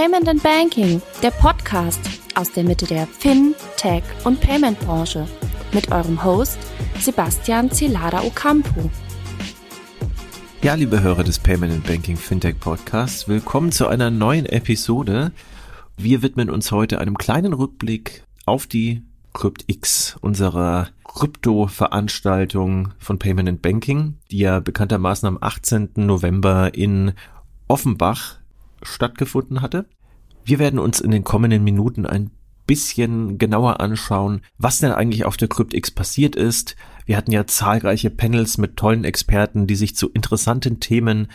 Payment and Banking, der Podcast aus der Mitte der Fin-, Tech- und Payment-Branche mit eurem Host Sebastian Celada Ocampo. Ja, liebe Hörer des Payment and Banking Fintech Podcasts, willkommen zu einer neuen Episode. Wir widmen uns heute einem kleinen Rückblick auf die CryptX, unserer Krypto-Veranstaltung von Payment and Banking, die ja bekanntermaßen am 18. November in Offenbach stattgefunden hatte. Wir werden uns in den kommenden Minuten ein bisschen genauer anschauen, was denn eigentlich auf der CryptX passiert ist. Wir hatten ja zahlreiche Panels mit tollen Experten, die sich zu interessanten Themen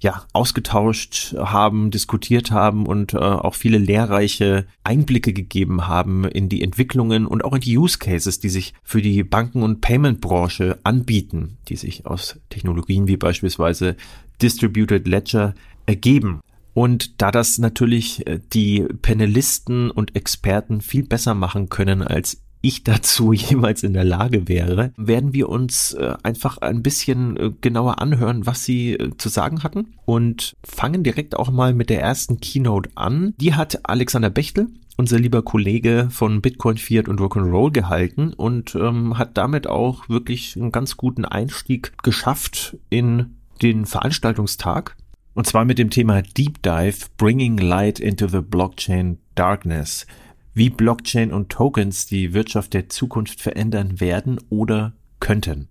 ja, ausgetauscht haben, diskutiert haben und äh, auch viele lehrreiche Einblicke gegeben haben in die Entwicklungen und auch in die Use Cases, die sich für die Banken- und Payment-Branche anbieten, die sich aus Technologien wie beispielsweise Distributed Ledger ergeben. Und da das natürlich äh, die Panelisten und Experten viel besser machen können als ich dazu jemals in der Lage wäre, werden wir uns äh, einfach ein bisschen äh, genauer anhören, was sie zu sagen hatten und fangen direkt auch mal mit der ersten Keynote an. Die hat Alexander Bechtel, unser lieber Kollege von Bitcoin, Fiat und Rock'n'Roll gehalten und ähm, hat damit auch wirklich einen ganz guten Einstieg geschafft in den Veranstaltungstag. Und zwar mit dem Thema Deep Dive Bringing Light into the Blockchain Darkness wie Blockchain und Tokens die Wirtschaft der Zukunft verändern werden oder könnten.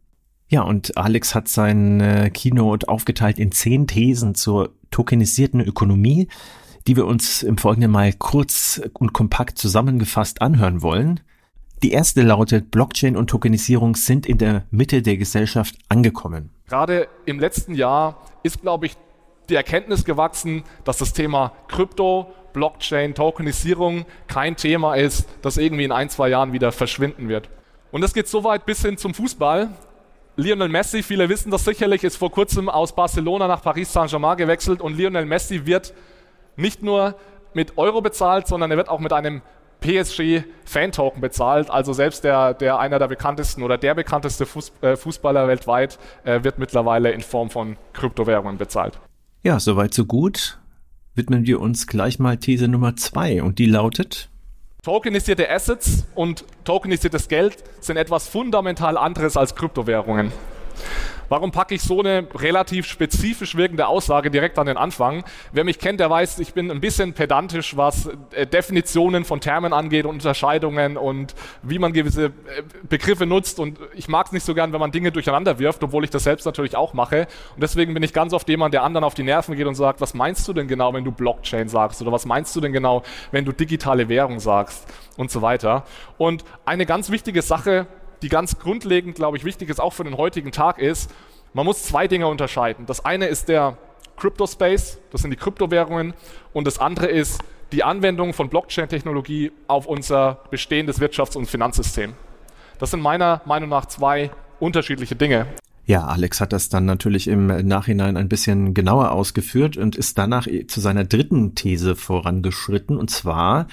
Ja, und Alex hat seine Keynote aufgeteilt in zehn Thesen zur tokenisierten Ökonomie, die wir uns im Folgenden mal kurz und kompakt zusammengefasst anhören wollen. Die erste lautet, Blockchain und Tokenisierung sind in der Mitte der Gesellschaft angekommen. Gerade im letzten Jahr ist, glaube ich, die Erkenntnis gewachsen, dass das Thema Krypto, Blockchain, Tokenisierung kein Thema ist, das irgendwie in ein, zwei Jahren wieder verschwinden wird. Und das geht so weit bis hin zum Fußball. Lionel Messi, viele wissen das sicherlich, ist vor kurzem aus Barcelona nach Paris Saint-Germain gewechselt und Lionel Messi wird nicht nur mit Euro bezahlt, sondern er wird auch mit einem PSG-Fan-Token bezahlt. Also selbst der, der einer der bekanntesten oder der bekannteste äh, Fußballer weltweit äh, wird mittlerweile in Form von Kryptowährungen bezahlt. Ja, soweit so gut. Widmen wir uns gleich mal These Nummer zwei und die lautet, Tokenisierte Assets und tokenisiertes Geld sind etwas fundamental anderes als Kryptowährungen. Warum packe ich so eine relativ spezifisch wirkende Aussage direkt an den Anfang? Wer mich kennt, der weiß, ich bin ein bisschen pedantisch, was äh, Definitionen von Termen angeht und Unterscheidungen und wie man gewisse äh, Begriffe nutzt. Und ich mag es nicht so gern, wenn man Dinge durcheinander wirft, obwohl ich das selbst natürlich auch mache. Und deswegen bin ich ganz oft jemand, der anderen auf die Nerven geht und sagt, was meinst du denn genau, wenn du Blockchain sagst? Oder was meinst du denn genau, wenn du digitale Währung sagst? Und so weiter. Und eine ganz wichtige Sache, die ganz grundlegend, glaube ich, wichtig ist, auch für den heutigen Tag, ist, man muss zwei Dinge unterscheiden. Das eine ist der Crypto Space, das sind die Kryptowährungen, und das andere ist die Anwendung von Blockchain-Technologie auf unser bestehendes Wirtschafts- und Finanzsystem. Das sind meiner Meinung nach zwei unterschiedliche Dinge. Ja, Alex hat das dann natürlich im Nachhinein ein bisschen genauer ausgeführt und ist danach zu seiner dritten These vorangeschritten, und zwar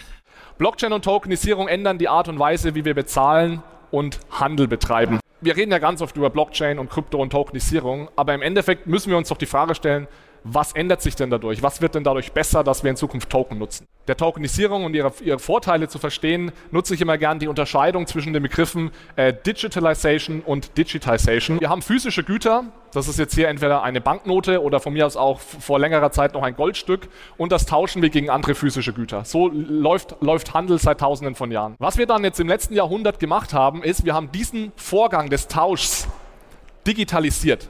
Blockchain und Tokenisierung ändern die Art und Weise, wie wir bezahlen und Handel betreiben. Wir reden ja ganz oft über Blockchain und Krypto und Tokenisierung, aber im Endeffekt müssen wir uns doch die Frage stellen, was ändert sich denn dadurch? Was wird denn dadurch besser, dass wir in Zukunft Token nutzen? Der Tokenisierung und ihre, ihre Vorteile zu verstehen, nutze ich immer gern die Unterscheidung zwischen den Begriffen äh, Digitalization und Digitization. Wir haben physische Güter, das ist jetzt hier entweder eine Banknote oder von mir aus auch vor längerer Zeit noch ein Goldstück und das tauschen wir gegen andere physische Güter. So läuft, läuft Handel seit tausenden von Jahren. Was wir dann jetzt im letzten Jahrhundert gemacht haben, ist, wir haben diesen Vorgang des Tauschs digitalisiert.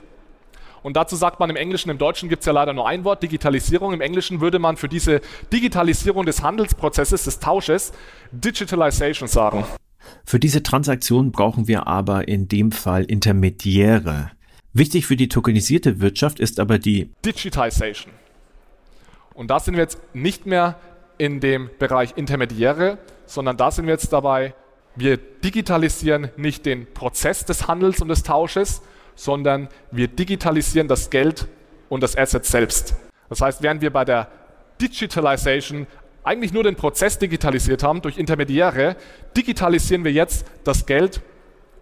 Und dazu sagt man im Englischen, im Deutschen gibt es ja leider nur ein Wort, Digitalisierung. Im Englischen würde man für diese Digitalisierung des Handelsprozesses, des Tausches, Digitalization sagen. Für diese Transaktion brauchen wir aber in dem Fall Intermediäre. Wichtig für die tokenisierte Wirtschaft ist aber die Digitization. Und da sind wir jetzt nicht mehr in dem Bereich Intermediäre, sondern da sind wir jetzt dabei, wir digitalisieren nicht den Prozess des Handels und des Tausches, sondern wir digitalisieren das Geld und das Asset selbst. Das heißt, während wir bei der Digitalization eigentlich nur den Prozess digitalisiert haben durch Intermediäre, digitalisieren wir jetzt das Geld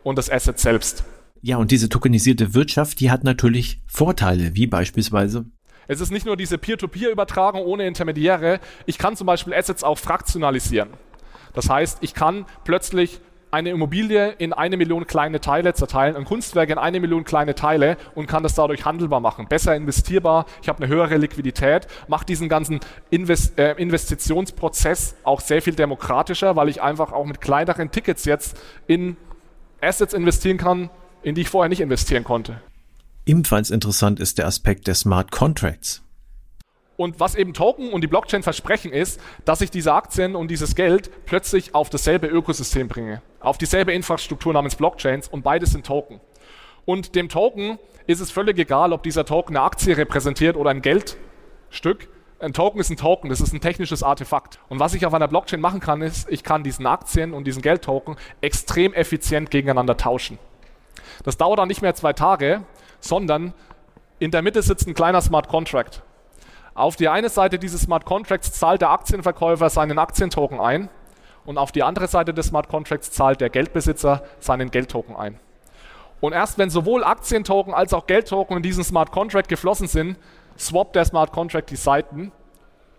und das Asset selbst. Ja, und diese tokenisierte Wirtschaft, die hat natürlich Vorteile, wie beispielsweise Es ist nicht nur diese Peer-to-Peer-Übertragung ohne Intermediäre. Ich kann zum Beispiel Assets auch fraktionalisieren. Das heißt, ich kann plötzlich eine Immobilie in eine Million kleine Teile zerteilen, ein Kunstwerk in eine Million kleine Teile und kann das dadurch handelbar machen, besser investierbar, ich habe eine höhere Liquidität, mache diesen ganzen Invest äh, Investitionsprozess auch sehr viel demokratischer, weil ich einfach auch mit kleineren Tickets jetzt in Assets investieren kann, in die ich vorher nicht investieren konnte. Ebenfalls interessant ist der Aspekt der Smart Contracts. Und was eben Token und die Blockchain versprechen ist, dass ich diese Aktien und dieses Geld plötzlich auf dasselbe Ökosystem bringe, auf dieselbe Infrastruktur namens Blockchains und beides sind Token. Und dem Token ist es völlig egal, ob dieser Token eine Aktie repräsentiert oder ein Geldstück. Ein Token ist ein Token, das ist ein technisches Artefakt. Und was ich auf einer Blockchain machen kann, ist, ich kann diesen Aktien und diesen Geldtoken extrem effizient gegeneinander tauschen. Das dauert dann nicht mehr zwei Tage, sondern in der Mitte sitzt ein kleiner Smart Contract. Auf die eine Seite dieses Smart Contracts zahlt der Aktienverkäufer seinen Aktientoken ein und auf die andere Seite des Smart Contracts zahlt der Geldbesitzer seinen Geldtoken ein. Und erst wenn sowohl Aktientoken als auch Geldtoken in diesen Smart Contract geflossen sind, swappt der Smart Contract die Seiten.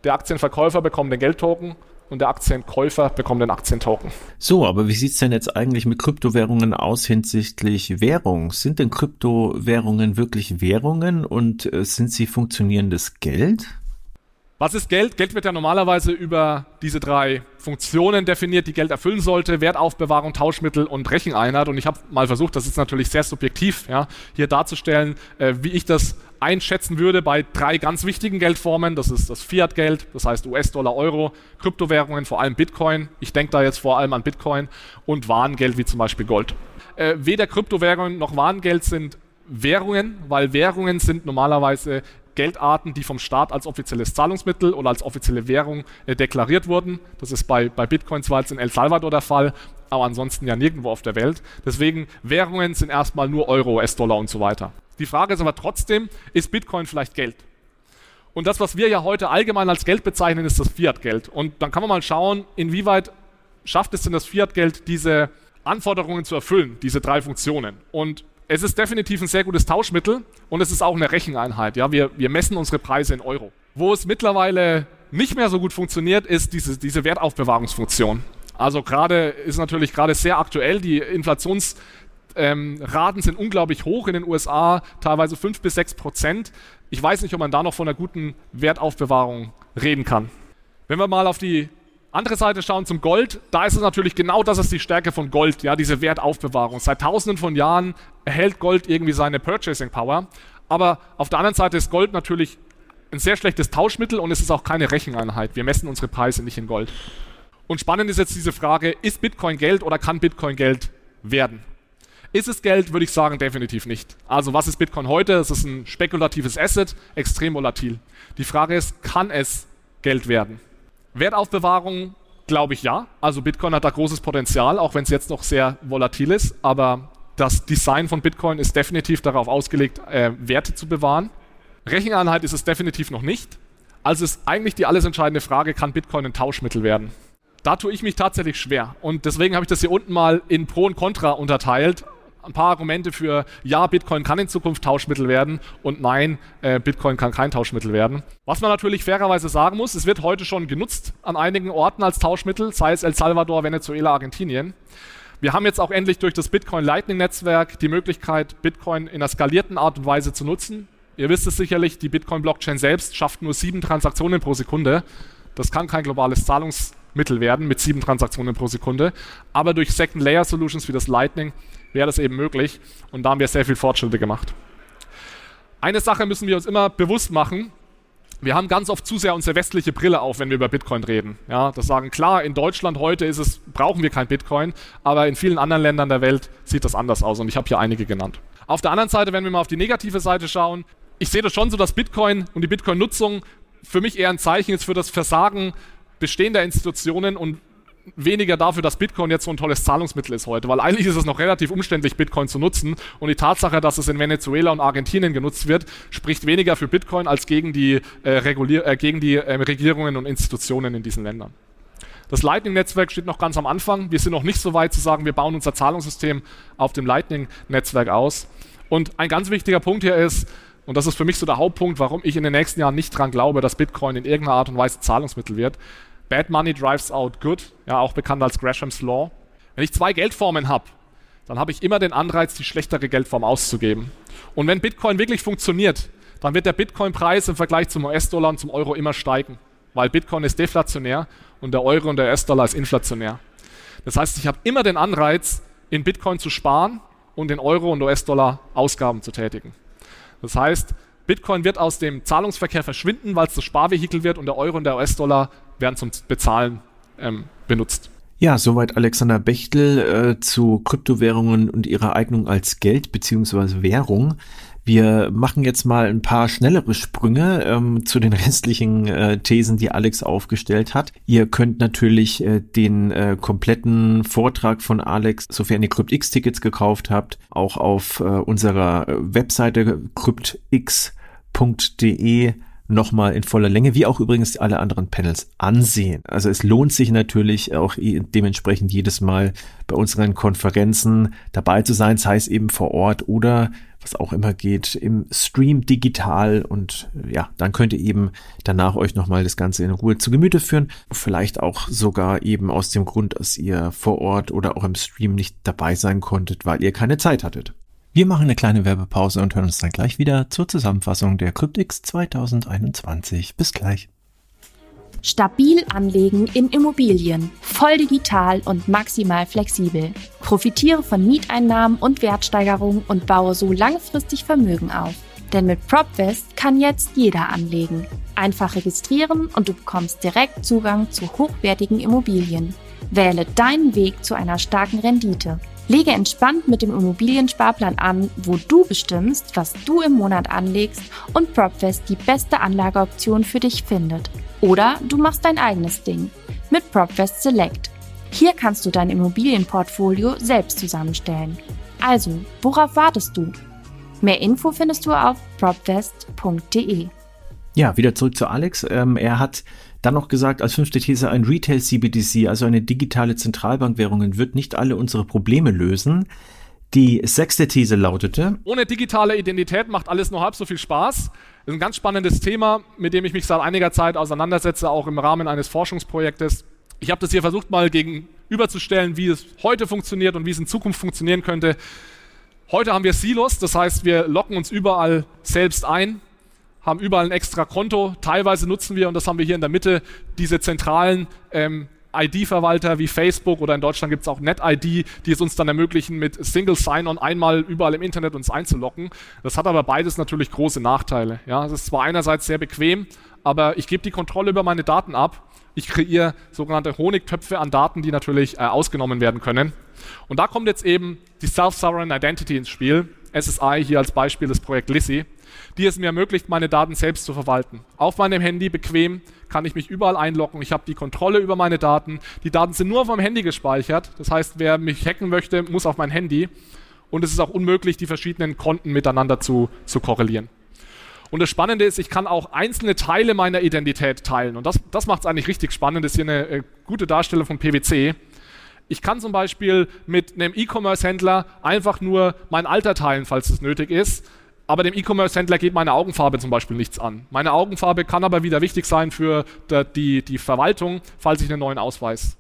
Der Aktienverkäufer bekommt den Geldtoken und der Aktienkäufer bekommt den Aktientoken. So, aber wie sieht's denn jetzt eigentlich mit Kryptowährungen aus hinsichtlich Währung? Sind denn Kryptowährungen wirklich Währungen und äh, sind sie funktionierendes Geld? Was ist Geld? Geld wird ja normalerweise über diese drei Funktionen definiert, die Geld erfüllen sollte. Wertaufbewahrung, Tauschmittel und Recheneinheit. Und ich habe mal versucht, das ist natürlich sehr subjektiv, ja, hier darzustellen, äh, wie ich das einschätzen würde bei drei ganz wichtigen Geldformen. Das ist das Fiat-Geld, das heißt US-Dollar, Euro, Kryptowährungen, vor allem Bitcoin. Ich denke da jetzt vor allem an Bitcoin und Warengeld wie zum Beispiel Gold. Äh, weder Kryptowährungen noch Warengeld sind Währungen, weil Währungen sind normalerweise Geldarten, die vom Staat als offizielles Zahlungsmittel oder als offizielle Währung äh, deklariert wurden. Das ist bei, bei Bitcoin zwar jetzt in El Salvador der Fall, aber ansonsten ja nirgendwo auf der Welt. Deswegen Währungen sind erstmal nur Euro, US-Dollar und so weiter. Die Frage ist aber trotzdem, ist Bitcoin vielleicht Geld? Und das, was wir ja heute allgemein als Geld bezeichnen, ist das Fiat-Geld. Und dann kann man mal schauen, inwieweit schafft es denn das Fiat-Geld, diese Anforderungen zu erfüllen, diese drei Funktionen. Und es ist definitiv ein sehr gutes Tauschmittel und es ist auch eine Recheneinheit. Ja, wir, wir messen unsere Preise in Euro. Wo es mittlerweile nicht mehr so gut funktioniert, ist diese, diese Wertaufbewahrungsfunktion. Also gerade ist natürlich gerade sehr aktuell, die Inflationsraten ähm, sind unglaublich hoch in den USA, teilweise 5 bis 6 Prozent. Ich weiß nicht, ob man da noch von einer guten Wertaufbewahrung reden kann. Wenn wir mal auf die andere Seite schauen zum Gold, da ist es natürlich genau das ist die Stärke von Gold, ja, diese Wertaufbewahrung. Seit tausenden von Jahren erhält Gold irgendwie seine Purchasing Power, aber auf der anderen Seite ist Gold natürlich ein sehr schlechtes Tauschmittel und es ist auch keine Recheneinheit. Wir messen unsere Preise nicht in Gold. Und spannend ist jetzt diese Frage, ist Bitcoin Geld oder kann Bitcoin Geld werden? Ist es Geld, würde ich sagen, definitiv nicht. Also was ist Bitcoin heute? Es ist ein spekulatives Asset, extrem volatil. Die Frage ist, kann es Geld werden? Wertaufbewahrung glaube ich ja. Also Bitcoin hat da großes Potenzial, auch wenn es jetzt noch sehr volatil ist. Aber das Design von Bitcoin ist definitiv darauf ausgelegt, äh, Werte zu bewahren. Recheneinheit ist es definitiv noch nicht. Also ist eigentlich die alles entscheidende Frage, kann Bitcoin ein Tauschmittel werden? Da tue ich mich tatsächlich schwer. Und deswegen habe ich das hier unten mal in Pro und Contra unterteilt ein paar Argumente für, ja, Bitcoin kann in Zukunft Tauschmittel werden und nein, äh, Bitcoin kann kein Tauschmittel werden. Was man natürlich fairerweise sagen muss, es wird heute schon genutzt an einigen Orten als Tauschmittel, sei es El Salvador, Venezuela, Argentinien. Wir haben jetzt auch endlich durch das Bitcoin Lightning Netzwerk die Möglichkeit, Bitcoin in einer skalierten Art und Weise zu nutzen. Ihr wisst es sicherlich, die Bitcoin Blockchain selbst schafft nur sieben Transaktionen pro Sekunde. Das kann kein globales Zahlungsmittel werden mit sieben Transaktionen pro Sekunde. Aber durch Second Layer Solutions wie das Lightning wäre das eben möglich. Und da haben wir sehr viel Fortschritte gemacht. Eine Sache müssen wir uns immer bewusst machen. Wir haben ganz oft zu sehr unsere westliche Brille auf, wenn wir über Bitcoin reden. Ja, das sagen, klar, in Deutschland heute ist es, brauchen wir kein Bitcoin, aber in vielen anderen Ländern der Welt sieht das anders aus und ich habe hier einige genannt. Auf der anderen Seite, wenn wir mal auf die negative Seite schauen, ich sehe das schon so, dass Bitcoin und die Bitcoin-Nutzung für mich eher ein Zeichen ist für das Versagen bestehender Institutionen und weniger dafür, dass Bitcoin jetzt so ein tolles Zahlungsmittel ist heute, weil eigentlich ist es noch relativ umständlich, Bitcoin zu nutzen und die Tatsache, dass es in Venezuela und Argentinien genutzt wird, spricht weniger für Bitcoin als gegen die, äh, Regulier äh, gegen die äh, Regierungen und Institutionen in diesen Ländern. Das Lightning-Netzwerk steht noch ganz am Anfang. Wir sind noch nicht so weit zu sagen, wir bauen unser Zahlungssystem auf dem Lightning-Netzwerk aus. Und ein ganz wichtiger Punkt hier ist, und das ist für mich so der Hauptpunkt, warum ich in den nächsten Jahren nicht dran glaube, dass Bitcoin in irgendeiner Art und Weise Zahlungsmittel wird. Bad Money drives out good, ja, auch bekannt als Gresham's Law. Wenn ich zwei Geldformen habe, dann habe ich immer den Anreiz, die schlechtere Geldform auszugeben. Und wenn Bitcoin wirklich funktioniert, dann wird der Bitcoin-Preis im Vergleich zum US-Dollar und zum Euro immer steigen, weil Bitcoin ist deflationär und der Euro und der US-Dollar ist inflationär. Das heißt, ich habe immer den Anreiz, in Bitcoin zu sparen und in Euro und US-Dollar Ausgaben zu tätigen. Das heißt, Bitcoin wird aus dem Zahlungsverkehr verschwinden, weil es das Sparvehikel wird und der Euro und der US-Dollar werden zum Bezahlen ähm, benutzt. Ja, soweit Alexander Bechtel äh, zu Kryptowährungen und ihrer Eignung als Geld beziehungsweise Währung. Wir machen jetzt mal ein paar schnellere Sprünge ähm, zu den restlichen äh, Thesen, die Alex aufgestellt hat. Ihr könnt natürlich äh, den äh, kompletten Vortrag von Alex, sofern ihr CryptX-Tickets gekauft habt, auch auf äh, unserer äh, Webseite cryptx.de nochmal in voller Länge, wie auch übrigens alle anderen Panels ansehen. Also es lohnt sich natürlich auch dementsprechend jedes Mal bei unseren Konferenzen dabei zu sein, sei es eben vor Ort oder was auch immer geht, im Stream digital und ja, dann könnt ihr eben danach euch nochmal das Ganze in Ruhe zu Gemüte führen. Vielleicht auch sogar eben aus dem Grund, dass ihr vor Ort oder auch im Stream nicht dabei sein konntet, weil ihr keine Zeit hattet. Wir machen eine kleine Werbepause und hören uns dann gleich wieder zur Zusammenfassung der Cryptix 2021. Bis gleich. Stabil anlegen in Immobilien. Voll digital und maximal flexibel. Profitiere von Mieteinnahmen und Wertsteigerungen und baue so langfristig Vermögen auf. Denn mit PropVest kann jetzt jeder anlegen. Einfach registrieren und du bekommst direkt Zugang zu hochwertigen Immobilien. Wähle deinen Weg zu einer starken Rendite. Lege entspannt mit dem Immobiliensparplan an, wo du bestimmst, was du im Monat anlegst und PropFest die beste Anlageoption für dich findet. Oder du machst dein eigenes Ding mit PropFest Select. Hier kannst du dein Immobilienportfolio selbst zusammenstellen. Also, worauf wartest du? Mehr Info findest du auf propfest.de. Ja, wieder zurück zu Alex. Ähm, er hat dann noch gesagt, als fünfte These, ein Retail CBDC, also eine digitale Zentralbankwährung, wird nicht alle unsere Probleme lösen. Die sechste These lautete, ohne digitale Identität macht alles nur halb so viel Spaß. Das ist ein ganz spannendes Thema, mit dem ich mich seit einiger Zeit auseinandersetze, auch im Rahmen eines Forschungsprojektes. Ich habe das hier versucht mal gegenüberzustellen, wie es heute funktioniert und wie es in Zukunft funktionieren könnte. Heute haben wir Silos, das heißt, wir locken uns überall selbst ein haben überall ein extra Konto. Teilweise nutzen wir, und das haben wir hier in der Mitte, diese zentralen ähm, ID-Verwalter wie Facebook oder in Deutschland gibt es auch NetID, die es uns dann ermöglichen, mit Single Sign-On einmal überall im Internet uns einzulocken. Das hat aber beides natürlich große Nachteile. Ja, es ist zwar einerseits sehr bequem, aber ich gebe die Kontrolle über meine Daten ab. Ich kreiere sogenannte Honigtöpfe an Daten, die natürlich äh, ausgenommen werden können. Und da kommt jetzt eben die Self-Sovereign Identity ins Spiel. SSI hier als Beispiel das Projekt Lissy die es mir ermöglicht, meine Daten selbst zu verwalten. Auf meinem Handy bequem kann ich mich überall einloggen. Ich habe die Kontrolle über meine Daten. Die Daten sind nur auf meinem Handy gespeichert. Das heißt, wer mich hacken möchte, muss auf mein Handy. Und es ist auch unmöglich, die verschiedenen Konten miteinander zu, zu korrelieren. Und das Spannende ist, ich kann auch einzelne Teile meiner Identität teilen. Und das, das macht es eigentlich richtig spannend. Das ist hier eine äh, gute Darstellung von PwC. Ich kann zum Beispiel mit einem E-Commerce-Händler einfach nur mein Alter teilen, falls es nötig ist aber dem E-Commerce-Händler geht meine Augenfarbe zum Beispiel nichts an. Meine Augenfarbe kann aber wieder wichtig sein für die, die Verwaltung, falls ich einen neuen Ausweis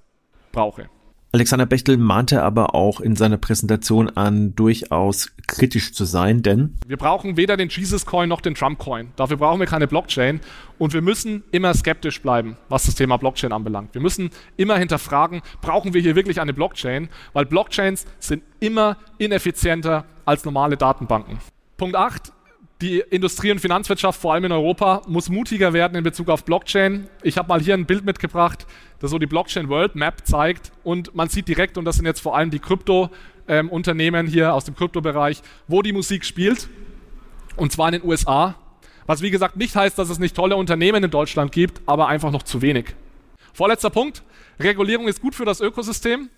brauche. Alexander Bechtel mahnte aber auch in seiner Präsentation an, durchaus kritisch zu sein, denn wir brauchen weder den Jesus Coin noch den Trump Coin. Dafür brauchen wir keine Blockchain und wir müssen immer skeptisch bleiben, was das Thema Blockchain anbelangt. Wir müssen immer hinterfragen, brauchen wir hier wirklich eine Blockchain, weil Blockchains sind immer ineffizienter als normale Datenbanken. Punkt 8. Die Industrie- und Finanzwirtschaft, vor allem in Europa, muss mutiger werden in Bezug auf Blockchain. Ich habe mal hier ein Bild mitgebracht, das so die Blockchain World Map zeigt. Und man sieht direkt, und das sind jetzt vor allem die Krypto-Unternehmen ähm, hier aus dem Kryptobereich, wo die Musik spielt. Und zwar in den USA. Was wie gesagt nicht heißt, dass es nicht tolle Unternehmen in Deutschland gibt, aber einfach noch zu wenig. Vorletzter Punkt. Regulierung ist gut für das Ökosystem.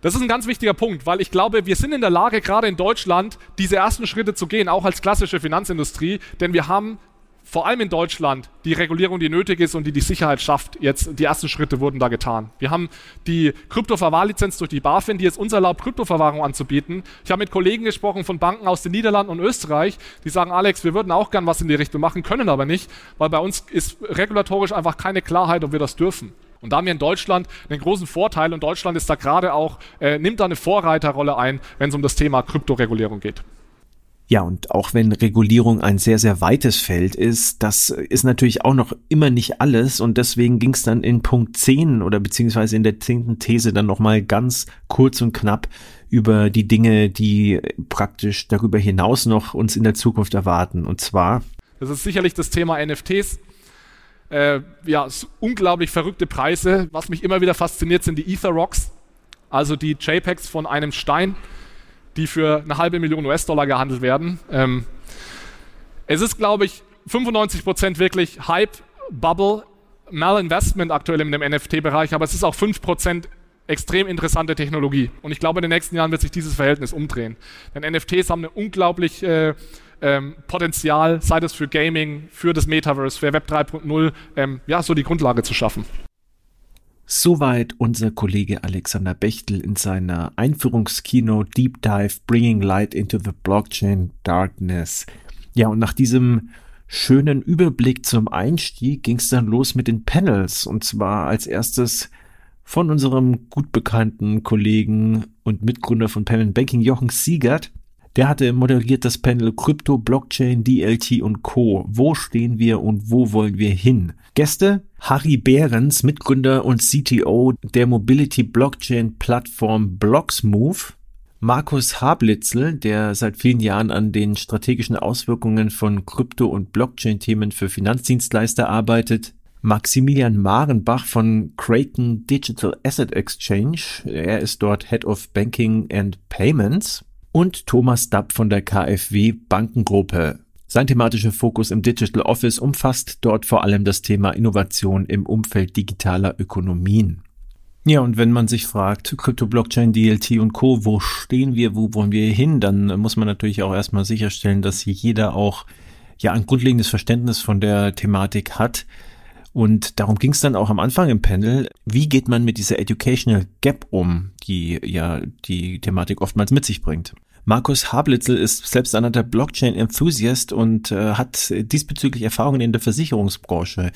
Das ist ein ganz wichtiger Punkt, weil ich glaube, wir sind in der Lage, gerade in Deutschland, diese ersten Schritte zu gehen, auch als klassische Finanzindustrie, denn wir haben vor allem in Deutschland die Regulierung, die nötig ist und die die Sicherheit schafft. Jetzt die ersten Schritte wurden da getan. Wir haben die Kryptoverwahrlizenz durch die BaFin, die jetzt uns erlaubt, Kryptoverwahrung anzubieten. Ich habe mit Kollegen gesprochen von Banken aus den Niederlanden und Österreich, die sagen, Alex, wir würden auch gern was in die Richtung machen, können aber nicht, weil bei uns ist regulatorisch einfach keine Klarheit, ob wir das dürfen. Und da haben wir in Deutschland einen großen Vorteil und Deutschland ist da gerade auch, äh, nimmt da eine Vorreiterrolle ein, wenn es um das Thema Kryptoregulierung geht. Ja, und auch wenn Regulierung ein sehr, sehr weites Feld ist, das ist natürlich auch noch immer nicht alles und deswegen ging es dann in Punkt 10 oder beziehungsweise in der zehnten These dann nochmal ganz kurz und knapp über die Dinge, die praktisch darüber hinaus noch uns in der Zukunft erwarten. Und zwar. Das ist sicherlich das Thema NFTs. Äh, ja, unglaublich verrückte Preise. Was mich immer wieder fasziniert, sind die Ether Rocks, also die JPEGs von einem Stein die für eine halbe Million US-Dollar gehandelt werden. Ähm, es ist, glaube ich, 95% wirklich Hype, Bubble, Malinvestment aktuell in dem NFT-Bereich, aber es ist auch 5% extrem interessante Technologie. Und ich glaube, in den nächsten Jahren wird sich dieses Verhältnis umdrehen. Denn NFTs haben ein unglaublich äh, ähm, Potenzial, sei das für Gaming, für das Metaverse, für Web 3.0, ähm, ja, so die Grundlage zu schaffen. Soweit unser Kollege Alexander Bechtel in seiner Einführungskino Deep Dive Bringing Light into the Blockchain Darkness. Ja, und nach diesem schönen Überblick zum Einstieg ging es dann los mit den Panels und zwar als erstes von unserem gut bekannten Kollegen und Mitgründer von Payment Banking Jochen Siegert. Der hatte moderiert das Panel Krypto, Blockchain, DLT und Co. Wo stehen wir und wo wollen wir hin? Gäste Harry Behrens, Mitgründer und CTO der Mobility Blockchain Plattform Blocksmove, Markus Hablitzel, der seit vielen Jahren an den strategischen Auswirkungen von Krypto- und Blockchain-Themen für Finanzdienstleister arbeitet, Maximilian Marenbach von Kraken Digital Asset Exchange, er ist dort Head of Banking and Payments, und Thomas Dapp von der KfW Bankengruppe. Sein thematischer Fokus im Digital Office umfasst dort vor allem das Thema Innovation im Umfeld digitaler Ökonomien. Ja, und wenn man sich fragt, Krypto, Blockchain, DLT und Co., wo stehen wir, wo wollen wir hin, dann muss man natürlich auch erstmal sicherstellen, dass jeder auch ja ein grundlegendes Verständnis von der Thematik hat. Und darum ging es dann auch am Anfang im Panel. Wie geht man mit dieser Educational Gap um, die ja die Thematik oftmals mit sich bringt? Markus Hablitzel ist selbst einer der Blockchain-Enthusiast und äh, hat diesbezüglich Erfahrungen in der Versicherungsbranche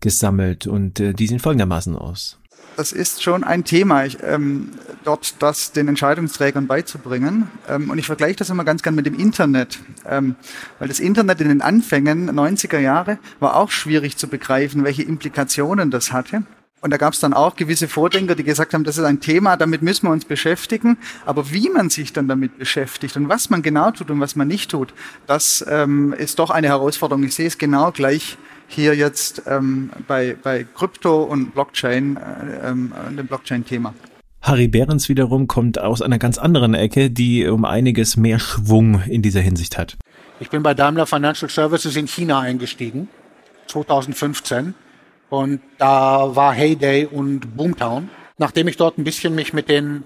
gesammelt und äh, die sehen folgendermaßen aus. Das ist schon ein Thema, ich, ähm, dort das den Entscheidungsträgern beizubringen. Ähm, und ich vergleiche das immer ganz gern mit dem Internet, ähm, weil das Internet in den Anfängen 90er Jahre war auch schwierig zu begreifen, welche Implikationen das hatte. Und da gab es dann auch gewisse Vordenker, die gesagt haben, das ist ein Thema, damit müssen wir uns beschäftigen. Aber wie man sich dann damit beschäftigt und was man genau tut und was man nicht tut, das ähm, ist doch eine Herausforderung. Ich sehe es genau gleich hier jetzt ähm, bei, bei Krypto und Blockchain, äh, ähm, dem Blockchain-Thema. Harry Behrens wiederum kommt aus einer ganz anderen Ecke, die um einiges mehr Schwung in dieser Hinsicht hat. Ich bin bei Daimler Financial Services in China eingestiegen, 2015 und da war Heyday und Boomtown. Nachdem ich dort ein bisschen mich mit den,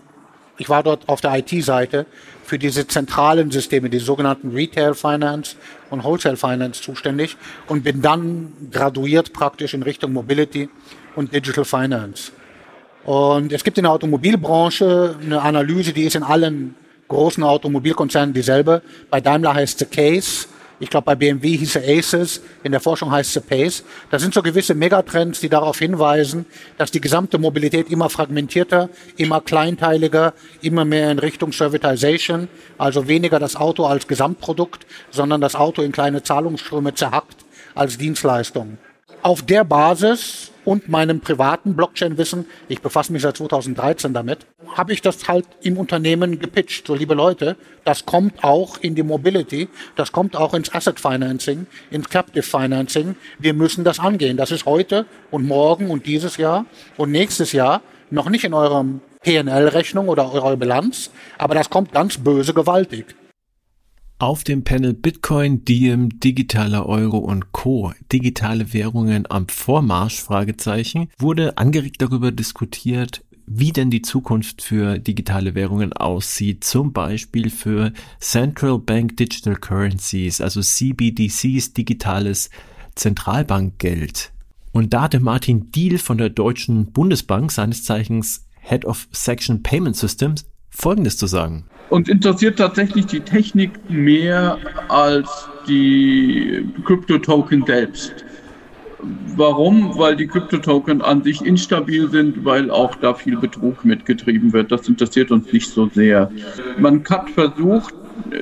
ich war dort auf der IT-Seite für diese zentralen Systeme, die sogenannten Retail Finance und Wholesale Finance zuständig und bin dann graduiert praktisch in Richtung Mobility und Digital Finance. Und es gibt in der Automobilbranche eine Analyse, die ist in allen großen Automobilkonzernen dieselbe. Bei Daimler heißt es Case, ich glaube, bei BMW hieß er Aces, in der Forschung heißt es Pace. Das sind so gewisse Megatrends, die darauf hinweisen, dass die gesamte Mobilität immer fragmentierter, immer kleinteiliger, immer mehr in Richtung Servitization, also weniger das Auto als Gesamtprodukt, sondern das Auto in kleine Zahlungsströme zerhackt als Dienstleistung. Auf der Basis und meinem privaten Blockchain-Wissen, ich befasse mich seit 2013 damit, habe ich das halt im Unternehmen gepitcht. So, liebe Leute, das kommt auch in die Mobility, das kommt auch ins Asset Financing, ins Captive Financing. Wir müssen das angehen. Das ist heute und morgen und dieses Jahr und nächstes Jahr noch nicht in eurem PNL-Rechnung oder eurer Bilanz, aber das kommt ganz böse gewaltig. Auf dem Panel Bitcoin, Diem, digitaler Euro und Co. Digitale Währungen am Vormarsch? Fragezeichen. Wurde angeregt darüber diskutiert, wie denn die Zukunft für digitale Währungen aussieht, zum Beispiel für Central Bank Digital Currencies, also CBDCs, digitales Zentralbankgeld. Und da hatte Martin Diehl von der Deutschen Bundesbank, seines Zeichens Head of Section Payment Systems, Folgendes zu sagen. Uns interessiert tatsächlich die Technik mehr als die Kryptotoken selbst. Warum? Weil die Kryptotoken an sich instabil sind, weil auch da viel Betrug mitgetrieben wird. Das interessiert uns nicht so sehr. Man hat versucht,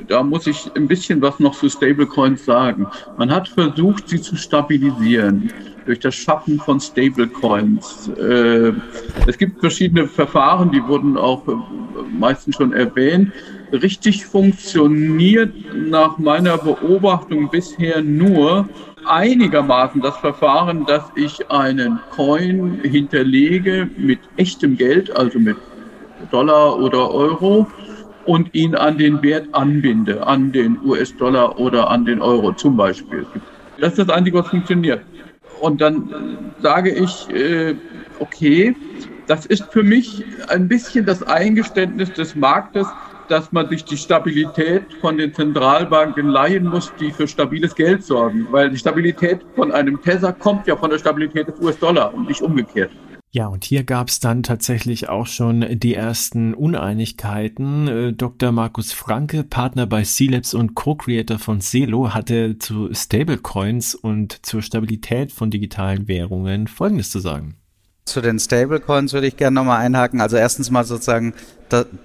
da muss ich ein bisschen was noch zu Stablecoins sagen. Man hat versucht, sie zu stabilisieren durch das Schaffen von Stablecoins. Äh, es gibt verschiedene Verfahren, die wurden auch äh, meistens schon erwähnt. Richtig funktioniert nach meiner Beobachtung bisher nur einigermaßen das Verfahren, dass ich einen Coin hinterlege mit echtem Geld, also mit Dollar oder Euro und ihn an den Wert anbinde, an den US-Dollar oder an den Euro zum Beispiel. Das ist das Einzige, was funktioniert. Und dann sage ich, äh, okay, das ist für mich ein bisschen das Eingeständnis des Marktes, dass man sich die Stabilität von den Zentralbanken leihen muss, die für stabiles Geld sorgen. Weil die Stabilität von einem Tether kommt ja von der Stabilität des US-Dollar und nicht umgekehrt. Ja, und hier gab es dann tatsächlich auch schon die ersten Uneinigkeiten. Äh, Dr. Markus Franke, Partner bei C-Labs und Co-Creator von Celo, hatte zu Stablecoins und zur Stabilität von digitalen Währungen Folgendes zu sagen. Zu den Stablecoins würde ich gerne nochmal einhaken. Also erstens mal sozusagen,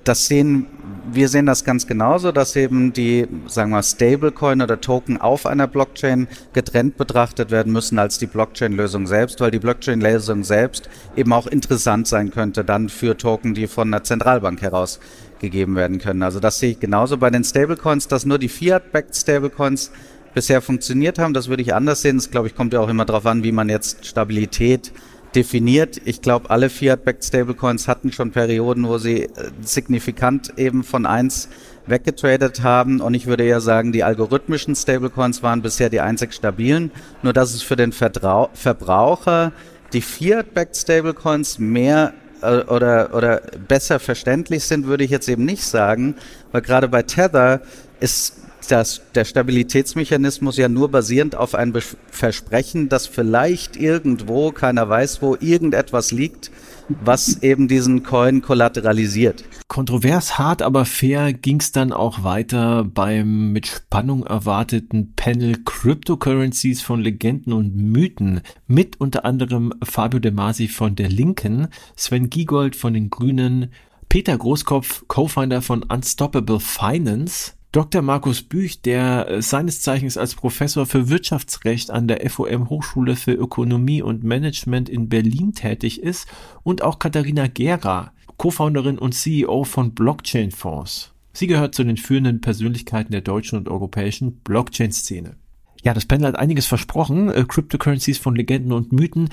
das sehen, wir sehen das ganz genauso, dass eben die, sagen wir, Stablecoin oder Token auf einer Blockchain getrennt betrachtet werden müssen als die Blockchain-Lösung selbst, weil die Blockchain-Lösung selbst eben auch interessant sein könnte dann für Token, die von der Zentralbank herausgegeben werden können. Also das sehe ich genauso bei den Stablecoins, dass nur die Fiat-backed Stablecoins bisher funktioniert haben. Das würde ich anders sehen. Das, glaube ich, kommt ja auch immer darauf an, wie man jetzt Stabilität definiert. Ich glaube, alle Fiat-backed Stablecoins hatten schon Perioden, wo sie äh, signifikant eben von eins weggetradet haben. Und ich würde eher sagen, die algorithmischen Stablecoins waren bisher die einzig stabilen. Nur dass es für den Vertrau Verbraucher die Fiat-backed Stablecoins mehr äh, oder, oder besser verständlich sind, würde ich jetzt eben nicht sagen, weil gerade bei Tether ist das, der Stabilitätsmechanismus ja nur basierend auf ein Versprechen, dass vielleicht irgendwo, keiner weiß wo, irgendetwas liegt, was eben diesen Coin kollateralisiert. Kontrovers hart, aber fair ging es dann auch weiter beim mit Spannung erwarteten Panel Cryptocurrencies von Legenden und Mythen mit unter anderem Fabio De Masi von der Linken, Sven Giegold von den Grünen, Peter Großkopf, Co-Founder von Unstoppable Finance, Dr. Markus Büch, der äh, seines Zeichens als Professor für Wirtschaftsrecht an der FOM Hochschule für Ökonomie und Management in Berlin tätig ist, und auch Katharina Gera, Co-Founderin und CEO von Blockchain Fonds. Sie gehört zu den führenden Persönlichkeiten der deutschen und europäischen Blockchain-Szene. Ja, das Panel hat einiges versprochen, äh, Cryptocurrencies von Legenden und Mythen,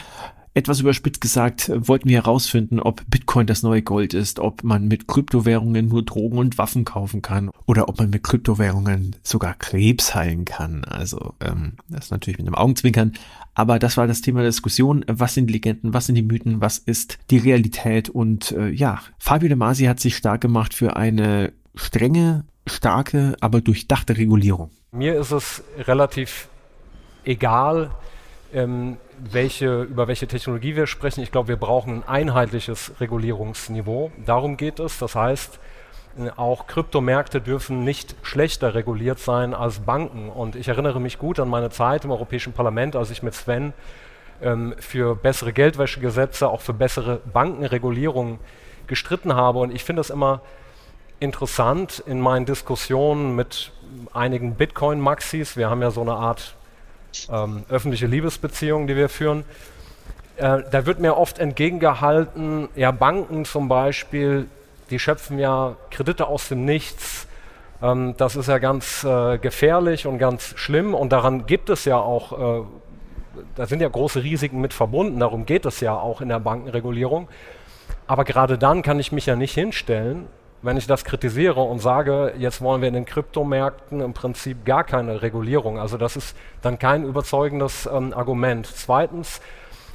etwas überspitzt gesagt, wollten wir herausfinden, ob Bitcoin das neue Gold ist, ob man mit Kryptowährungen nur Drogen und Waffen kaufen kann oder ob man mit Kryptowährungen sogar Krebs heilen kann. Also ähm, das natürlich mit einem Augenzwinkern. Aber das war das Thema der Diskussion. Was sind Legenden, was sind die Mythen, was ist die Realität? Und äh, ja, Fabio De Masi hat sich stark gemacht für eine strenge, starke, aber durchdachte Regulierung. Mir ist es relativ egal, ähm, welche, über welche Technologie wir sprechen. Ich glaube, wir brauchen ein einheitliches Regulierungsniveau. Darum geht es. Das heißt, auch Kryptomärkte dürfen nicht schlechter reguliert sein als Banken. Und ich erinnere mich gut an meine Zeit im Europäischen Parlament, als ich mit Sven ähm, für bessere Geldwäschegesetze, auch für bessere Bankenregulierung gestritten habe. Und ich finde es immer interessant in meinen Diskussionen mit einigen Bitcoin-Maxis. Wir haben ja so eine Art ähm, öffentliche Liebesbeziehungen, die wir führen. Äh, da wird mir oft entgegengehalten, ja, Banken zum Beispiel, die schöpfen ja Kredite aus dem Nichts. Ähm, das ist ja ganz äh, gefährlich und ganz schlimm und daran gibt es ja auch, äh, da sind ja große Risiken mit verbunden, darum geht es ja auch in der Bankenregulierung. Aber gerade dann kann ich mich ja nicht hinstellen wenn ich das kritisiere und sage, jetzt wollen wir in den Kryptomärkten im Prinzip gar keine Regulierung. Also das ist dann kein überzeugendes ähm, Argument. Zweitens,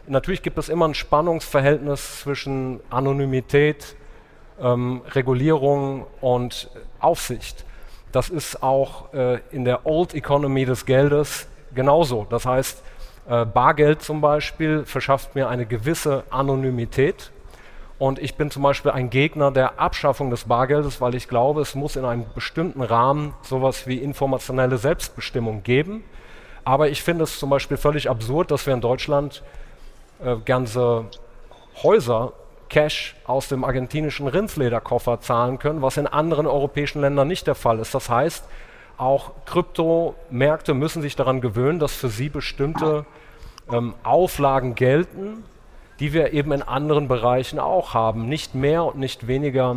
natürlich gibt es immer ein Spannungsverhältnis zwischen Anonymität, ähm, Regulierung und Aufsicht. Das ist auch äh, in der Old Economy des Geldes genauso. Das heißt, Äh, Bargeld zum Beispiel verschafft mir eine gewisse Anonymität. Und ich bin zum Beispiel ein Gegner der Abschaffung des Bargeldes, weil ich glaube, es muss in einem bestimmten Rahmen sowas wie informationelle Selbstbestimmung geben. Aber ich finde es zum Beispiel völlig absurd, dass wir in Deutschland äh, ganze Häuser Cash aus dem argentinischen Rindslederkoffer zahlen können, was in anderen europäischen Ländern nicht der Fall ist. Das heißt, auch Kryptomärkte müssen sich daran gewöhnen, dass für sie bestimmte ähm, Auflagen gelten, die wir eben in anderen Bereichen auch haben. Nicht mehr und nicht weniger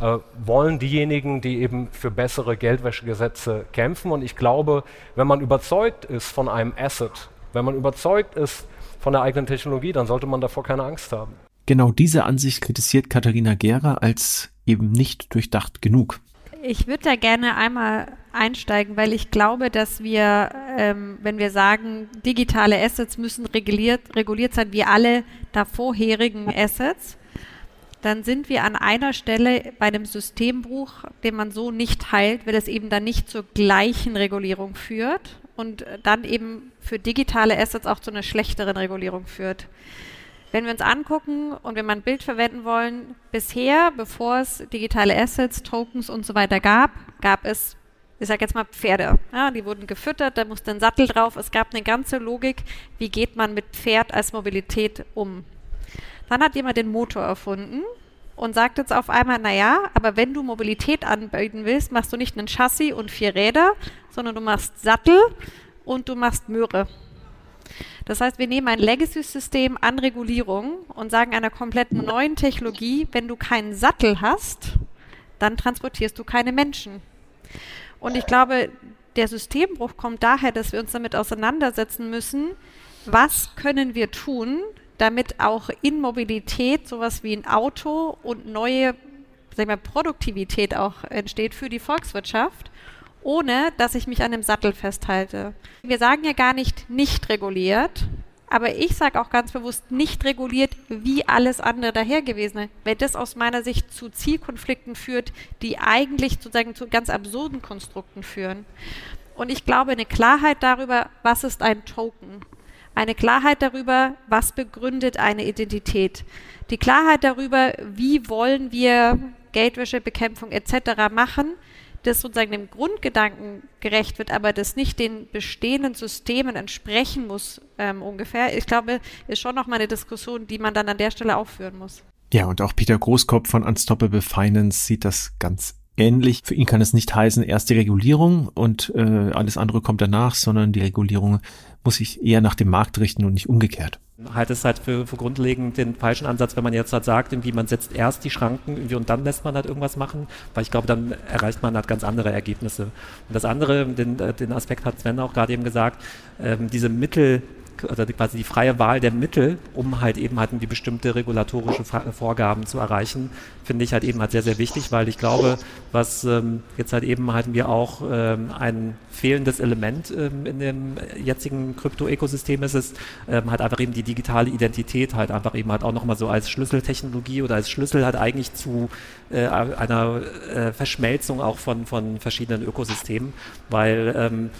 äh, wollen diejenigen, die eben für bessere Geldwäschegesetze kämpfen. Und ich glaube, wenn man überzeugt ist von einem Asset, wenn man überzeugt ist von der eigenen Technologie, dann sollte man davor keine Angst haben. Genau diese Ansicht kritisiert Katharina Gera als eben nicht durchdacht genug. Ich würde da gerne einmal einsteigen, weil ich glaube, dass wir, ähm, wenn wir sagen, digitale Assets müssen reguliert, reguliert sein wie alle davorherigen Assets, dann sind wir an einer Stelle bei einem Systembruch, den man so nicht heilt, weil es eben dann nicht zur gleichen Regulierung führt und dann eben für digitale Assets auch zu einer schlechteren Regulierung führt. Wenn wir uns angucken und wenn wir ein Bild verwenden wollen, bisher, bevor es digitale Assets, Tokens und so weiter gab, gab es, ich sage jetzt mal Pferde. Ja, die wurden gefüttert, da musste ein Sattel drauf. Es gab eine ganze Logik, wie geht man mit Pferd als Mobilität um. Dann hat jemand den Motor erfunden und sagt jetzt auf einmal, naja, aber wenn du Mobilität anbieten willst, machst du nicht ein Chassis und vier Räder, sondern du machst Sattel und du machst Möhre. Das heißt, wir nehmen ein Legacy-System an Regulierung und sagen einer komplett neuen Technologie, wenn du keinen Sattel hast, dann transportierst du keine Menschen. Und ich glaube, der Systembruch kommt daher, dass wir uns damit auseinandersetzen müssen, was können wir tun, damit auch in Mobilität sowas wie ein Auto und neue sagen wir, Produktivität auch entsteht für die Volkswirtschaft ohne dass ich mich an dem Sattel festhalte. Wir sagen ja gar nicht nicht reguliert, aber ich sage auch ganz bewusst nicht reguliert wie alles andere dahergewesene, weil das aus meiner Sicht zu Zielkonflikten führt, die eigentlich sozusagen zu ganz absurden Konstrukten führen. Und ich glaube, eine Klarheit darüber, was ist ein Token, eine Klarheit darüber, was begründet eine Identität, die Klarheit darüber, wie wollen wir Geldwäschebekämpfung etc. machen, das sozusagen dem Grundgedanken gerecht wird, aber das nicht den bestehenden Systemen entsprechen muss ähm, ungefähr, ich glaube, ist schon nochmal eine Diskussion, die man dann an der Stelle aufführen muss. Ja, und auch Peter Großkopf von Unstoppable Finance sieht das ganz ähnlich. Für ihn kann es nicht heißen, erst die Regulierung und äh, alles andere kommt danach, sondern die Regulierung muss sich eher nach dem Markt richten und nicht umgekehrt halte es halt für, für grundlegend den falschen Ansatz, wenn man jetzt halt sagt, irgendwie man setzt erst die Schranken irgendwie und dann lässt man halt irgendwas machen, weil ich glaube, dann erreicht man halt ganz andere Ergebnisse. Und das andere, den, äh, den Aspekt hat Sven auch gerade eben gesagt, ähm, diese Mittel oder quasi die freie Wahl der Mittel, um halt eben halt die bestimmte regulatorische Vorgaben zu erreichen, finde ich halt eben halt sehr, sehr wichtig, weil ich glaube, was ähm, jetzt halt eben halt wir auch ähm, ein fehlendes Element ähm, in dem jetzigen Krypto-Ökosystem ist, ist ähm, halt einfach eben die digitale Identität halt einfach eben halt auch nochmal so als Schlüsseltechnologie oder als Schlüssel halt eigentlich zu äh, einer äh, Verschmelzung auch von, von verschiedenen Ökosystemen, weil ähm,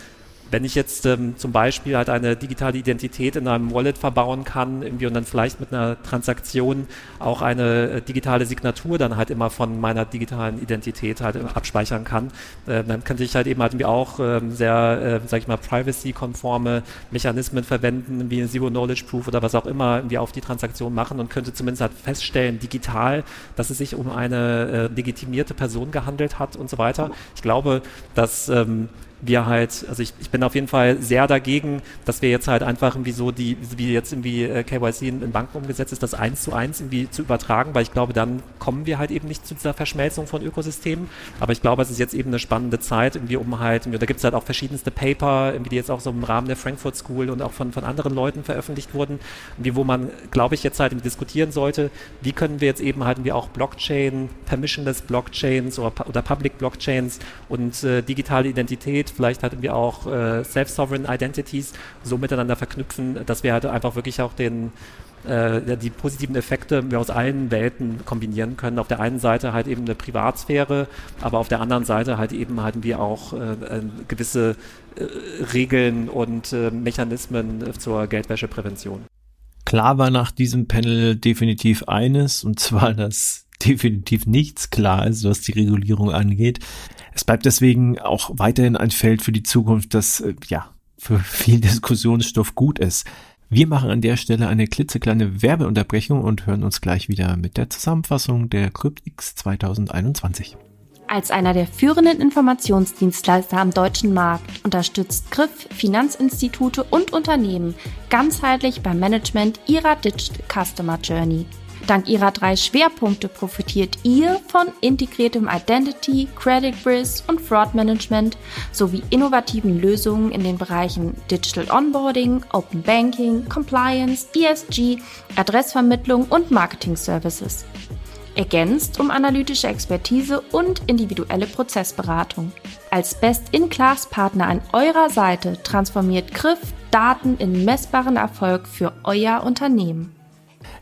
wenn ich jetzt ähm, zum Beispiel halt eine digitale Identität in einem Wallet verbauen kann irgendwie und dann vielleicht mit einer Transaktion auch eine äh, digitale Signatur dann halt immer von meiner digitalen Identität halt abspeichern kann, äh, dann könnte ich halt eben halt irgendwie auch ähm, sehr, äh, sag ich mal, privacy-konforme Mechanismen verwenden, wie ein Zero-Knowledge-Proof oder was auch immer irgendwie auf die Transaktion machen und könnte zumindest halt feststellen, digital, dass es sich um eine äh, legitimierte Person gehandelt hat und so weiter. Ich glaube, dass ähm, wir halt, also ich, ich bin auf jeden Fall sehr dagegen, dass wir jetzt halt einfach irgendwie so die, wie jetzt irgendwie äh, KYC in, in Banken umgesetzt ist, das eins zu eins irgendwie zu übertragen, weil ich glaube, dann kommen wir halt eben nicht zu dieser Verschmelzung von Ökosystemen. Aber ich glaube, es ist jetzt eben eine spannende Zeit, irgendwie um halt, da gibt es halt auch verschiedenste Paper, irgendwie, die jetzt auch so im Rahmen der Frankfurt School und auch von, von anderen Leuten veröffentlicht wurden, irgendwie, wo man, glaube ich, jetzt halt diskutieren sollte, wie können wir jetzt eben halt irgendwie auch Blockchain, permissionless Blockchains oder, oder Public Blockchains und äh, digitale Identität vielleicht halt irgendwie auch äh, Self-Sovereign Identities so miteinander verknüpfen, dass wir halt einfach wirklich auch den äh, die positiven Effekte wir aus allen Welten kombinieren können. Auf der einen Seite halt eben eine Privatsphäre, aber auf der anderen Seite halt eben halten wir auch äh, äh gewisse äh, Regeln und Mechanismen zur Geldwäscheprävention. Klar war nach diesem Panel definitiv eines, und zwar, dass definitiv nichts klar ist, was die Regulierung angeht. Es bleibt deswegen auch weiterhin ein Feld für die Zukunft, das äh, ja für viel Diskussionsstoff gut ist. Wir machen an der Stelle eine klitzekleine Werbeunterbrechung und hören uns gleich wieder mit der Zusammenfassung der CryptX 2021. Als einer der führenden Informationsdienstleister am deutschen Markt unterstützt Griff Finanzinstitute und Unternehmen ganzheitlich beim Management ihrer Digital Customer Journey. Dank ihrer drei Schwerpunkte profitiert ihr von integriertem Identity, Credit Risk und Fraud Management sowie innovativen Lösungen in den Bereichen Digital Onboarding, Open Banking, Compliance, ESG, Adressvermittlung und Marketing Services. Ergänzt um analytische Expertise und individuelle Prozessberatung. Als Best-in-Class-Partner an eurer Seite transformiert Griff Daten in messbaren Erfolg für euer Unternehmen.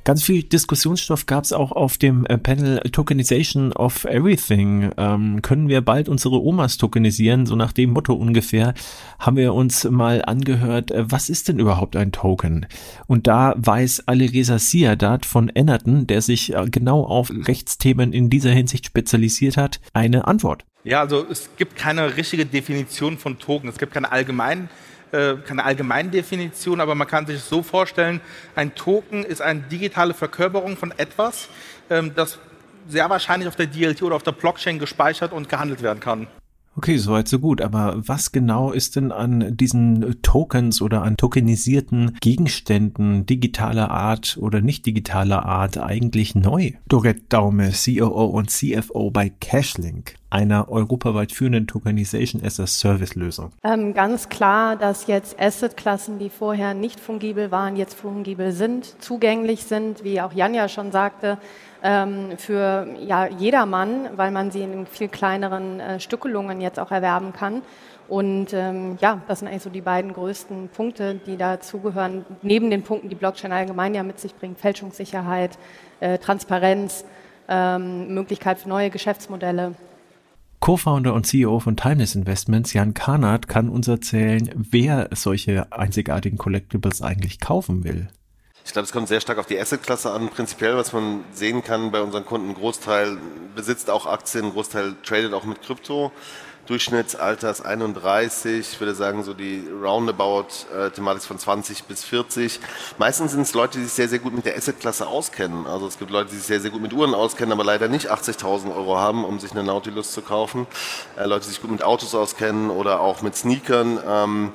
Ganz viel Diskussionsstoff gab es auch auf dem äh, Panel Tokenization of Everything. Ähm, können wir bald unsere Omas tokenisieren? So nach dem Motto ungefähr haben wir uns mal angehört, äh, was ist denn überhaupt ein Token? Und da weiß Alireza Siadat von Ennerton, der sich äh, genau auf Rechtsthemen in dieser Hinsicht spezialisiert hat, eine Antwort. Ja, also es gibt keine richtige Definition von Token. Es gibt keine allgemeinen äh, keine Allgemeindefinition, aber man kann sich so vorstellen, ein Token ist eine digitale Verkörperung von etwas, ähm, das sehr wahrscheinlich auf der DLT oder auf der Blockchain gespeichert und gehandelt werden kann. Okay, soweit so gut. Aber was genau ist denn an diesen Tokens oder an tokenisierten Gegenständen digitaler Art oder nicht digitaler Art eigentlich neu? Dorette Daume, COO und CFO bei Cashlink, einer europaweit führenden Tokenization as a Service Lösung. Ähm, ganz klar, dass jetzt Assetklassen, die vorher nicht fungibel waren, jetzt fungibel sind, zugänglich sind, wie auch Jan ja schon sagte ähm, für ja, jedermann, weil man sie in viel kleineren äh, Stückelungen jetzt auch erwerben kann. Und ähm, ja, das sind eigentlich so die beiden größten Punkte, die dazugehören, neben den Punkten, die Blockchain allgemein ja mit sich bringt, Fälschungssicherheit, äh, Transparenz, ähm, Möglichkeit für neue Geschäftsmodelle. Co-Founder und CEO von Timeless Investments, Jan Karnat, kann uns erzählen, wer solche einzigartigen Collectibles eigentlich kaufen will. Ich glaube, es kommt sehr stark auf die Assetklasse an. Prinzipiell, was man sehen kann bei unseren Kunden, Großteil besitzt auch Aktien, ein Großteil tradet auch mit Krypto. Durchschnittsalter ist 31, ich würde sagen so die Roundabout-Thematik äh, von 20 bis 40. Meistens sind es Leute, die sich sehr, sehr gut mit der Assetklasse auskennen. Also es gibt Leute, die sich sehr, sehr gut mit Uhren auskennen, aber leider nicht 80.000 Euro haben, um sich eine Nautilus zu kaufen. Äh, Leute, die sich gut mit Autos auskennen oder auch mit Sneakern.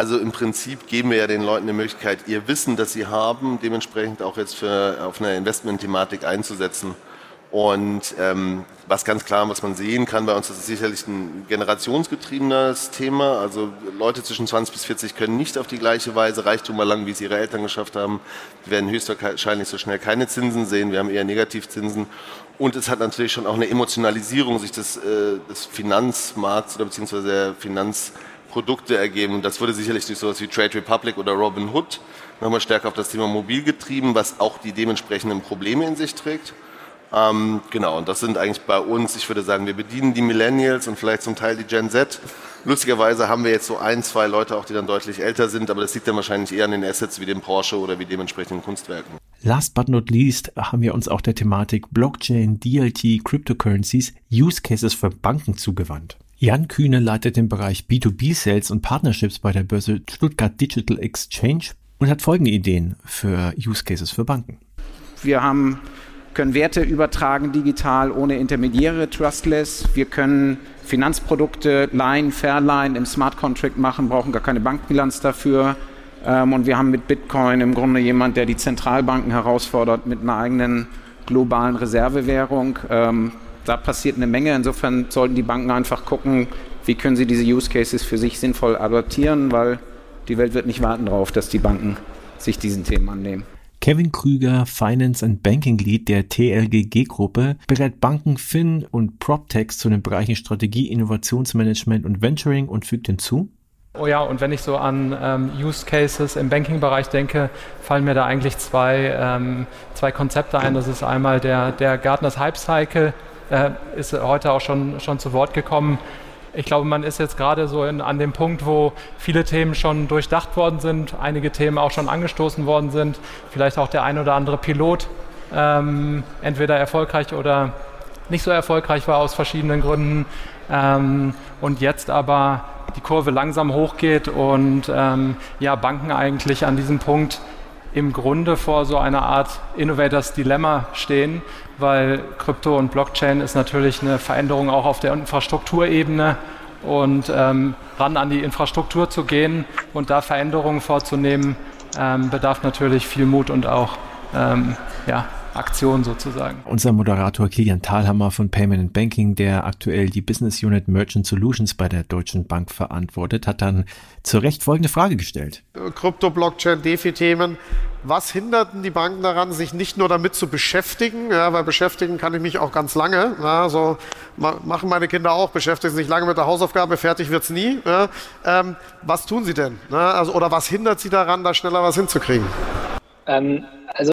Also im Prinzip geben wir ja den Leuten die Möglichkeit, ihr Wissen, das sie haben, dementsprechend auch jetzt für, auf eine Investment-Thematik einzusetzen. Und ähm, was ganz klar, was man sehen kann bei uns, das ist sicherlich ein generationsgetriebenes Thema. Also Leute zwischen 20 bis 40 können nicht auf die gleiche Weise Reichtum erlangen, wie es ihre Eltern geschafft haben. Die werden höchstwahrscheinlich so schnell keine Zinsen sehen. Wir haben eher Negativzinsen. Und es hat natürlich schon auch eine Emotionalisierung sich des, äh, des Finanzmarkts oder beziehungsweise der Finanz Produkte ergeben. Das wurde sicherlich durch sowas wie Trade Republic oder Robin Hood nochmal stärker auf das Thema mobil getrieben, was auch die dementsprechenden Probleme in sich trägt. Ähm, genau, und das sind eigentlich bei uns, ich würde sagen, wir bedienen die Millennials und vielleicht zum Teil die Gen Z. Lustigerweise haben wir jetzt so ein, zwei Leute auch, die dann deutlich älter sind, aber das liegt dann wahrscheinlich eher an den Assets wie dem Porsche oder wie dementsprechenden Kunstwerken. Last but not least haben wir uns auch der Thematik Blockchain, DLT, Cryptocurrencies, Use Cases für Banken zugewandt. Jan Kühne leitet den Bereich B2B Sales und Partnerships bei der Börse Stuttgart Digital Exchange und hat folgende Ideen für Use Cases für Banken. Wir haben, können Werte übertragen digital ohne Intermediäre, trustless. Wir können Finanzprodukte leihen, verleihen, im Smart Contract machen, brauchen gar keine Bankbilanz dafür. Ähm, und wir haben mit Bitcoin im Grunde jemand, der die Zentralbanken herausfordert mit einer eigenen globalen Reservewährung. Da passiert eine Menge. Insofern sollten die Banken einfach gucken, wie können sie diese Use Cases für sich sinnvoll adaptieren, weil die Welt wird nicht warten darauf, dass die Banken sich diesen Themen annehmen. Kevin Krüger, Finance and Banking Lead der TLGG-Gruppe, berät Banken, Fin und PropTechs zu den Bereichen Strategie, Innovationsmanagement und Venturing und fügt hinzu, Oh ja, und wenn ich so an ähm, Use Cases im Banking-Bereich denke, fallen mir da eigentlich zwei, ähm, zwei Konzepte ein. Das ist einmal der, der Gartners Hype Cycle, äh, ist heute auch schon, schon zu Wort gekommen. Ich glaube, man ist jetzt gerade so in, an dem Punkt, wo viele Themen schon durchdacht worden sind, einige Themen auch schon angestoßen worden sind, vielleicht auch der ein oder andere Pilot ähm, entweder erfolgreich oder nicht so erfolgreich war aus verschiedenen Gründen. Ähm, und jetzt aber die Kurve langsam hochgeht und ähm, ja, Banken eigentlich an diesem Punkt im Grunde vor so einer Art Innovators Dilemma stehen, weil Krypto und Blockchain ist natürlich eine Veränderung auch auf der Infrastrukturebene. Und ähm, ran an die Infrastruktur zu gehen und da Veränderungen vorzunehmen, ähm, bedarf natürlich viel Mut und auch ähm, ja, Aktion sozusagen. Unser Moderator Kilian Thalhammer von Payment and Banking, der aktuell die Business Unit Merchant Solutions bei der Deutschen Bank verantwortet, hat dann zu Recht folgende Frage gestellt. Krypto, Blockchain, DeFi-Themen. Was hinderten die Banken daran, sich nicht nur damit zu beschäftigen? Ja, weil beschäftigen kann ich mich auch ganz lange. Ja, so machen meine Kinder auch, beschäftigen sich lange mit der Hausaufgabe, fertig wird es nie. Ja, ähm, was tun sie denn? Ja, also, oder was hindert sie daran, da schneller was hinzukriegen? Ähm, also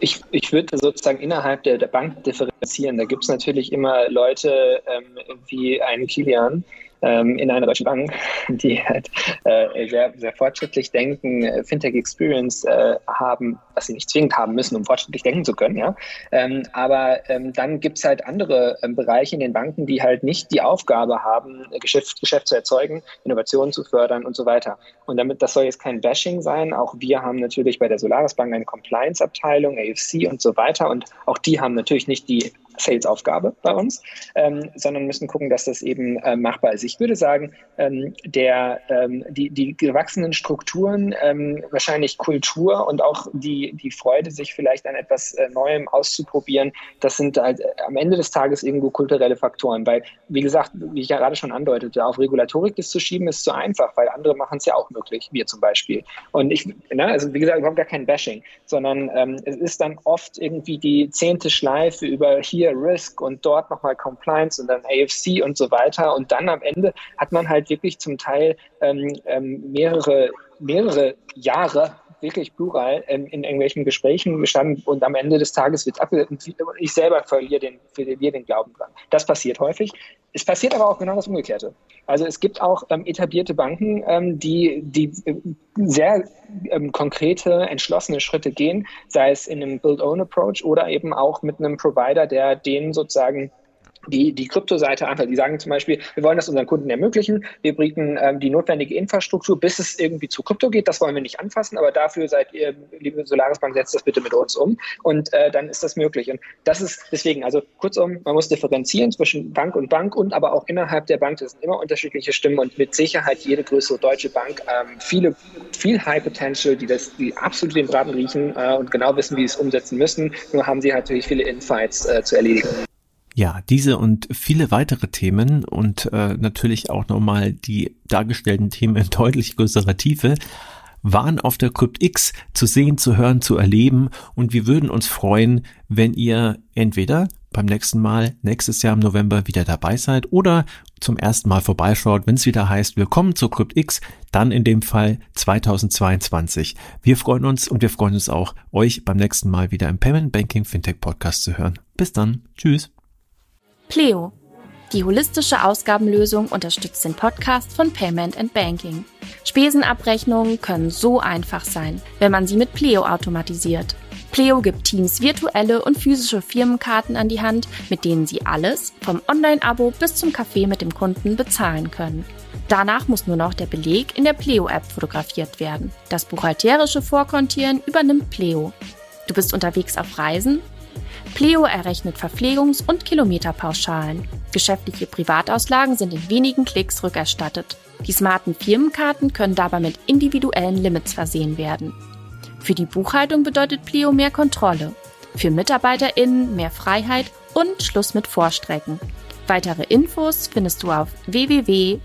ich, ich würde sozusagen innerhalb der, der Bank differenzieren. Da gibt es natürlich immer Leute ähm, wie einen Kilian, in einer deutschen Bank, die halt äh, sehr, sehr fortschrittlich denken, äh, Fintech Experience äh, haben, was sie nicht zwingend haben müssen, um fortschrittlich denken zu können. Ja? Ähm, aber ähm, dann gibt es halt andere ähm, Bereiche in den Banken, die halt nicht die Aufgabe haben, Geschäft, Geschäft zu erzeugen, Innovationen zu fördern und so weiter. Und damit, das soll jetzt kein Bashing sein. Auch wir haben natürlich bei der Solaris Bank eine Compliance-Abteilung, AFC und so weiter. Und auch die haben natürlich nicht die Sales-Aufgabe bei uns, ähm, sondern müssen gucken, dass das eben äh, machbar ist. Ich würde sagen, ähm, der, ähm, die, die gewachsenen Strukturen, ähm, wahrscheinlich Kultur und auch die, die Freude, sich vielleicht an etwas äh, Neuem auszuprobieren, das sind halt äh, am Ende des Tages irgendwo kulturelle Faktoren. Weil, wie gesagt, wie ich ja gerade schon andeutete, auf Regulatorik das zu schieben, ist zu einfach, weil andere machen es ja auch möglich, wir zum Beispiel. Und ich, ne, also wie gesagt, überhaupt gar kein Bashing, sondern ähm, es ist dann oft irgendwie die zehnte Schleife über hier hier Risk und dort nochmal Compliance und dann AFC und so weiter. Und dann am Ende hat man halt wirklich zum Teil ähm, ähm, mehrere, mehrere Jahre wirklich plural ähm, in irgendwelchen Gesprächen gestanden und am Ende des Tages wird abgelehnt und ich selber verliere den, verliere den Glauben dran. Das passiert häufig. Es passiert aber auch genau das Umgekehrte. Also es gibt auch ähm, etablierte Banken, ähm, die, die äh, sehr ähm, konkrete, entschlossene Schritte gehen, sei es in einem Build-Own-Approach oder eben auch mit einem Provider, der denen sozusagen die, die Kryptoseite einfach, die sagen zum Beispiel, wir wollen das unseren Kunden ermöglichen, wir bieten ähm, die notwendige Infrastruktur, bis es irgendwie zu Krypto geht, das wollen wir nicht anfassen, aber dafür seid ihr, liebe Solaris Bank, setzt das bitte mit uns um und äh, dann ist das möglich. Und das ist deswegen, also kurzum, man muss differenzieren zwischen Bank und Bank und aber auch innerhalb der Bank, das sind immer unterschiedliche Stimmen und mit Sicherheit jede größere deutsche Bank ähm, viele, viel High Potential, die das, die absolut den Braten riechen äh, und genau wissen, wie sie es umsetzen müssen, nur haben sie halt natürlich viele Infights äh, zu erledigen. Ja, diese und viele weitere Themen und äh, natürlich auch nochmal die dargestellten Themen in deutlich größerer Tiefe waren auf der CryptX zu sehen, zu hören, zu erleben und wir würden uns freuen, wenn ihr entweder beim nächsten Mal, nächstes Jahr im November wieder dabei seid oder zum ersten Mal vorbeischaut, wenn es wieder heißt, willkommen zur CryptX, dann in dem Fall 2022. Wir freuen uns und wir freuen uns auch, euch beim nächsten Mal wieder im Payment Banking Fintech Podcast zu hören. Bis dann. Tschüss. Pleo. Die holistische Ausgabenlösung unterstützt den Podcast von Payment and Banking. Spesenabrechnungen können so einfach sein, wenn man sie mit Pleo automatisiert. Pleo gibt Teams virtuelle und physische Firmenkarten an die Hand, mit denen sie alles, vom Online-Abo bis zum Kaffee mit dem Kunden, bezahlen können. Danach muss nur noch der Beleg in der Pleo-App fotografiert werden. Das buchhalterische Vorkontieren übernimmt Pleo. Du bist unterwegs auf Reisen Pleo errechnet Verpflegungs- und Kilometerpauschalen. Geschäftliche Privatauslagen sind in wenigen Klicks rückerstattet. Die smarten Firmenkarten können dabei mit individuellen Limits versehen werden. Für die Buchhaltung bedeutet Pleo mehr Kontrolle. Für MitarbeiterInnen mehr Freiheit und Schluss mit Vorstrecken. Weitere Infos findest du auf www.pleo.io.